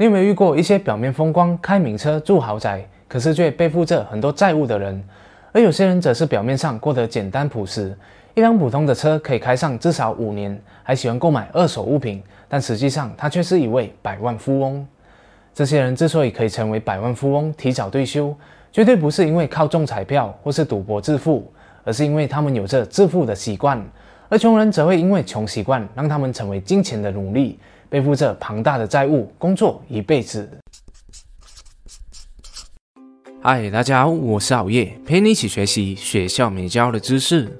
你有没有遇过一些表面风光、开名车、住豪宅，可是却背负着很多债务的人？而有些人则是表面上过得简单朴实，一辆普通的车可以开上至少五年，还喜欢购买二手物品，但实际上他却是一位百万富翁。这些人之所以可以成为百万富翁、提早退休，绝对不是因为靠中彩票或是赌博致富，而是因为他们有着致富的习惯。而穷人则会因为穷习惯，让他们成为金钱的奴隶。背负着庞大的债务，工作一辈子。嗨，大家好，我是熬夜，陪你一起学习学校没教的知识。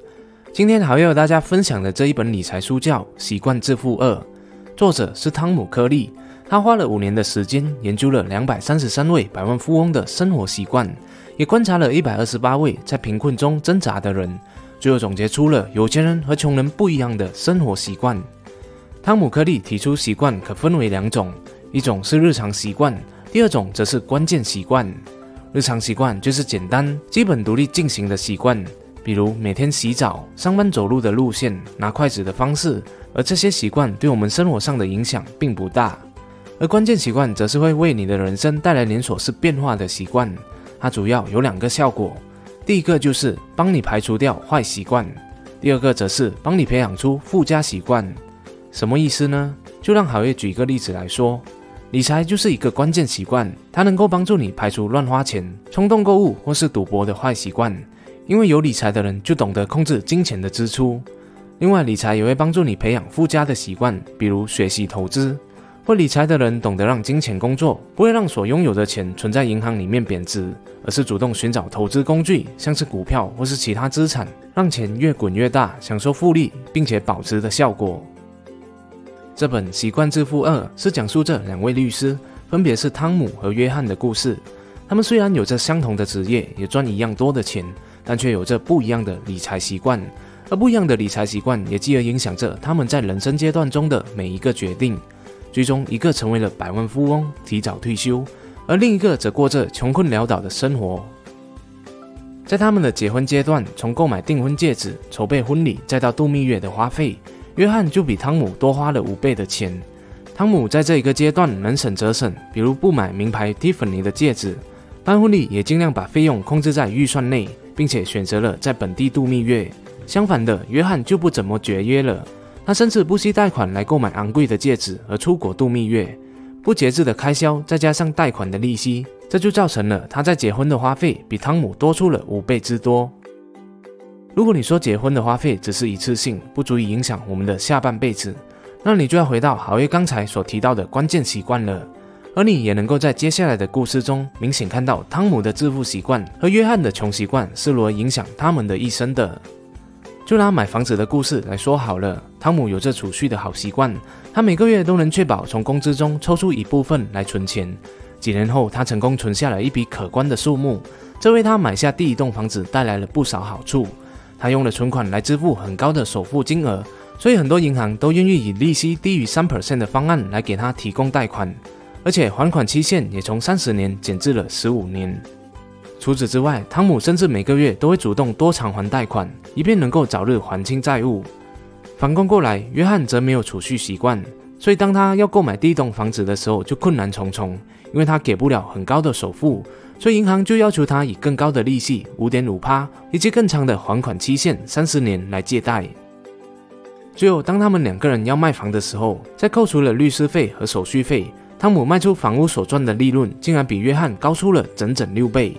今天好要和大家分享的这一本理财书叫《习惯致富二》，作者是汤姆·克利。他花了五年的时间，研究了两百三十三位百万富翁的生活习惯，也观察了一百二十八位在贫困中挣扎的人，最后总结出了有钱人和穷人不一样的生活习惯。汤姆·科利提出，习惯可分为两种，一种是日常习惯，第二种则是关键习惯。日常习惯就是简单、基本独立进行的习惯，比如每天洗澡、上班走路的路线、拿筷子的方式，而这些习惯对我们生活上的影响并不大。而关键习惯则是会为你的人生带来连锁式变化的习惯，它主要有两个效果：第一个就是帮你排除掉坏习惯，第二个则是帮你培养出附加习惯。什么意思呢？就让好月举一个例子来说，理财就是一个关键习惯，它能够帮助你排除乱花钱、冲动购物或是赌博的坏习惯。因为有理财的人就懂得控制金钱的支出。另外，理财也会帮助你培养附加的习惯，比如学习投资。会理财的人懂得让金钱工作，不会让所拥有的钱存在银行里面贬值，而是主动寻找投资工具，像是股票或是其他资产，让钱越滚越大，享受复利并且保值的效果。这本《习惯致富二》是讲述这两位律师，分别是汤姆和约翰的故事。他们虽然有着相同的职业，也赚一样多的钱，但却有着不一样的理财习惯。而不一样的理财习惯，也继而影响着他们在人生阶段中的每一个决定。最终，一个成为了百万富翁，提早退休，而另一个则过着穷困潦倒的生活。在他们的结婚阶段，从购买订婚戒指、筹备婚礼，再到度蜜月的花费。约翰就比汤姆多花了五倍的钱。汤姆在这一个阶段能省则省，比如不买名牌蒂芬尼的戒指，办婚礼也尽量把费用控制在预算内，并且选择了在本地度蜜月。相反的，约翰就不怎么节约了，他甚至不惜贷款来购买昂贵的戒指而出国度蜜月。不节制的开销，再加上贷款的利息，这就造成了他在结婚的花费比汤姆多出了五倍之多。如果你说结婚的花费只是一次性，不足以影响我们的下半辈子，那你就要回到好月刚才所提到的关键习惯了。而你也能够在接下来的故事中明显看到汤姆的致富习惯和约翰的穷习惯是如何影响他们的一生的。就拿买房子的故事来说好了，汤姆有着储蓄的好习惯，他每个月都能确保从工资中抽出一部分来存钱。几年后，他成功存下了一笔可观的数目，这为他买下第一栋房子带来了不少好处。他用了存款来支付很高的首付金额，所以很多银行都愿意以利息低于三 percent 的方案来给他提供贷款，而且还款期限也从三十年减至了十五年。除此之外，汤姆甚至每个月都会主动多偿还贷款，以便能够早日还清债务。反观过来，约翰则没有储蓄习惯，所以当他要购买第一栋房子的时候就困难重重，因为他给不了很高的首付。所以银行就要求他以更高的利息五点五趴，以及更长的还款期限三十年来借贷。最后，当他们两个人要卖房的时候，在扣除了律师费和手续费，汤姆卖出房屋所赚的利润竟然比约翰高出了整整六倍。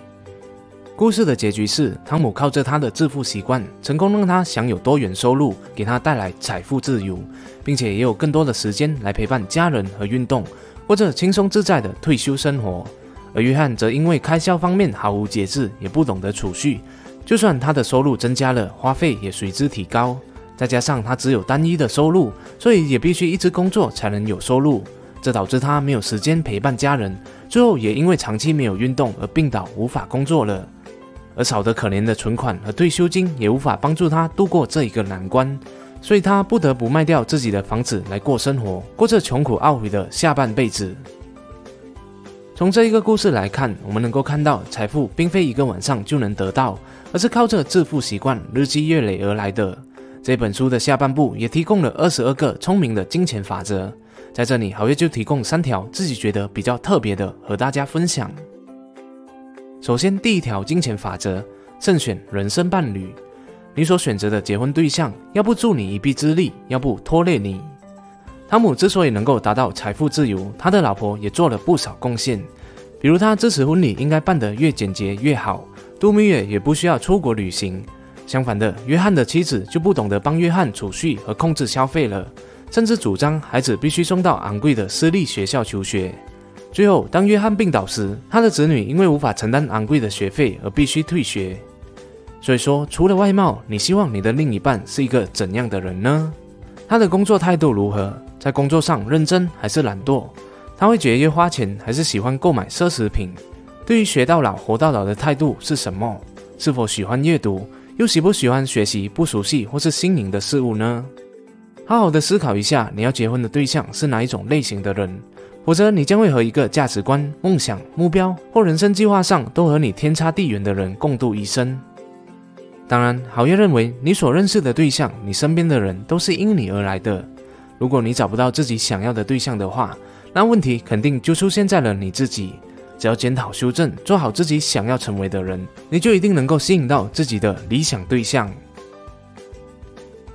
故事的结局是，汤姆靠着他的致富习惯，成功让他享有多元收入，给他带来财富自由，并且也有更多的时间来陪伴家人和运动，过着轻松自在的退休生活。而约翰则因为开销方面毫无节制，也不懂得储蓄，就算他的收入增加了，花费也随之提高。再加上他只有单一的收入，所以也必须一直工作才能有收入，这导致他没有时间陪伴家人。最后也因为长期没有运动而病倒，无法工作了。而少得可怜的存款和退休金也无法帮助他度过这一个难关，所以他不得不卖掉自己的房子来过生活，过着穷苦懊悔的下半辈子。从这一个故事来看，我们能够看到财富并非一个晚上就能得到，而是靠着致富习惯日积月累而来的。这本书的下半部也提供了二十二个聪明的金钱法则，在这里好月就提供三条自己觉得比较特别的和大家分享。首先，第一条金钱法则：慎选人生伴侣。你所选择的结婚对象，要不助你一臂之力，要不拖累你。汤姆之所以能够达到财富自由，他的老婆也做了不少贡献，比如他支持婚礼应该办得越简洁越好，度蜜月也不需要出国旅行。相反的，约翰的妻子就不懂得帮约翰储蓄和控制消费了，甚至主张孩子必须送到昂贵的私立学校求学。最后，当约翰病倒时，他的子女因为无法承担昂贵的学费而必须退学。所以说，除了外貌，你希望你的另一半是一个怎样的人呢？他的工作态度如何？在工作上认真还是懒惰？他会节约花钱还是喜欢购买奢侈品？对于学到老活到老的态度是什么？是否喜欢阅读？又喜不喜欢学习不熟悉或是新颖的事物呢？好好的思考一下，你要结婚的对象是哪一种类型的人，否则你将会和一个价值观、梦想、目标或人生计划上都和你天差地远的人共度一生。当然，好业认为你所认识的对象，你身边的人都是因你而来的。如果你找不到自己想要的对象的话，那问题肯定就出现在了你自己。只要检讨修正，做好自己想要成为的人，你就一定能够吸引到自己的理想对象。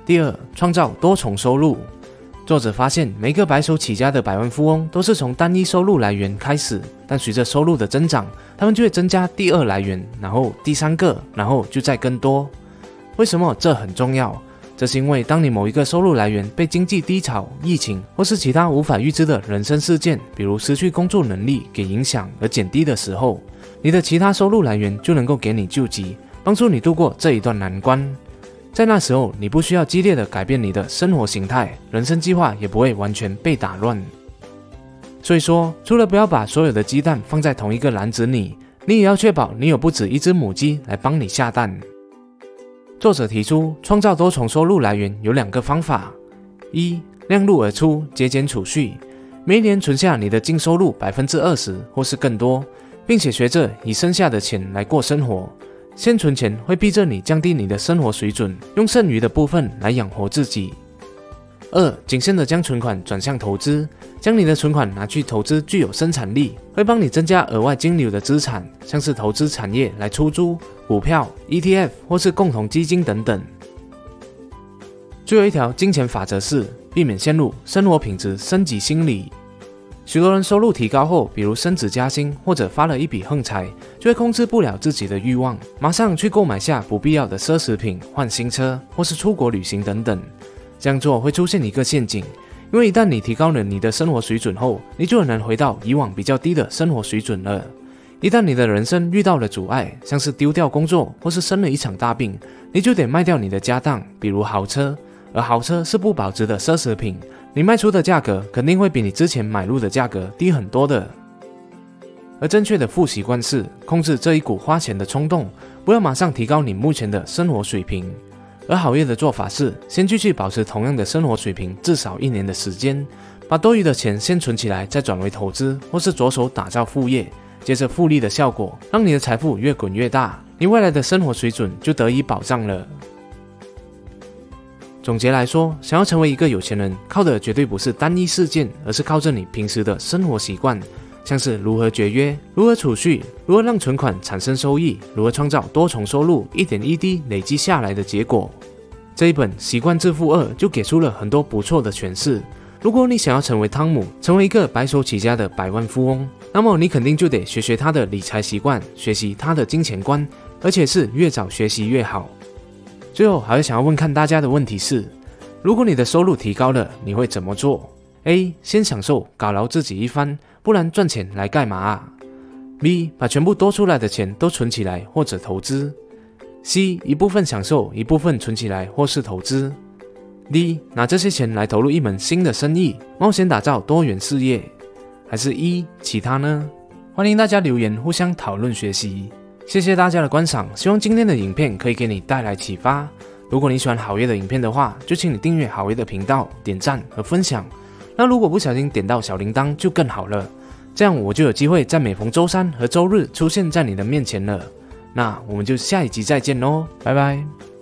第二，创造多重收入。作者发现，每个白手起家的百万富翁都是从单一收入来源开始，但随着收入的增长，他们就会增加第二来源，然后第三个，然后就再更多。为什么这很重要？这是因为，当你某一个收入来源被经济低潮、疫情或是其他无法预知的人生事件，比如失去工作能力给影响而减低的时候，你的其他收入来源就能够给你救急，帮助你度过这一段难关。在那时候，你不需要激烈的改变你的生活形态，人生计划也不会完全被打乱。所以说，除了不要把所有的鸡蛋放在同一个篮子里，你也要确保你有不止一只母鸡来帮你下蛋。作者提出，创造多重收入来源有两个方法：一，量入而出，节俭储蓄，每年存下你的净收入百分之二十或是更多，并且学着以剩下的钱来过生活。先存钱会逼着你降低你的生活水准，用剩余的部分来养活自己。二，谨慎的将存款转向投资，将你的存款拿去投资具有生产力、会帮你增加额外金流的资产，像是投资产业来出租。股票、ETF 或是共同基金等等。最后一条金钱法则是避免陷入生活品质升级心理。许多人收入提高后，比如升职加薪或者发了一笔横财，就会控制不了自己的欲望，马上去购买下不必要的奢侈品、换新车或是出国旅行等等。这样做会出现一个陷阱，因为一旦你提高了你的生活水准后，你就很难回到以往比较低的生活水准了。一旦你的人生遇到了阻碍，像是丢掉工作或是生了一场大病，你就得卖掉你的家当，比如豪车。而豪车是不保值的奢侈品，你卖出的价格肯定会比你之前买入的价格低很多的。而正确的富习惯是控制这一股花钱的冲动，不要马上提高你目前的生活水平。而好业的做法是，先继续保持同样的生活水平至少一年的时间，把多余的钱先存起来，再转为投资，或是着手打造副业。接着复利的效果，让你的财富越滚越大，你未来的生活水准就得以保障了。总结来说，想要成为一个有钱人，靠的绝对不是单一事件，而是靠着你平时的生活习惯，像是如何节约、如何储蓄、如何让存款产生收益、如何创造多重收入，一点一滴累积下来的结果。这一本《习惯致富二》就给出了很多不错的诠释。如果你想要成为汤姆，成为一个白手起家的百万富翁，那么你肯定就得学学他的理财习惯，学习他的金钱观，而且是越早学习越好。最后，还是想要问看大家的问题是：如果你的收入提高了，你会怎么做？A. 先享受，犒劳自己一番，不然赚钱来干嘛啊？B. 把全部多出来的钱都存起来或者投资？C. 一部分享受，一部分存起来或是投资？D 拿这些钱来投入一门新的生意，冒险打造多元事业，还是一其他呢？欢迎大家留言互相讨论学习。谢谢大家的观赏，希望今天的影片可以给你带来启发。如果你喜欢好月的影片的话，就请你订阅好月的频道、点赞和分享。那如果不小心点到小铃铛就更好了，这样我就有机会在每逢周三和周日出现在你的面前了。那我们就下一集再见喽，拜拜。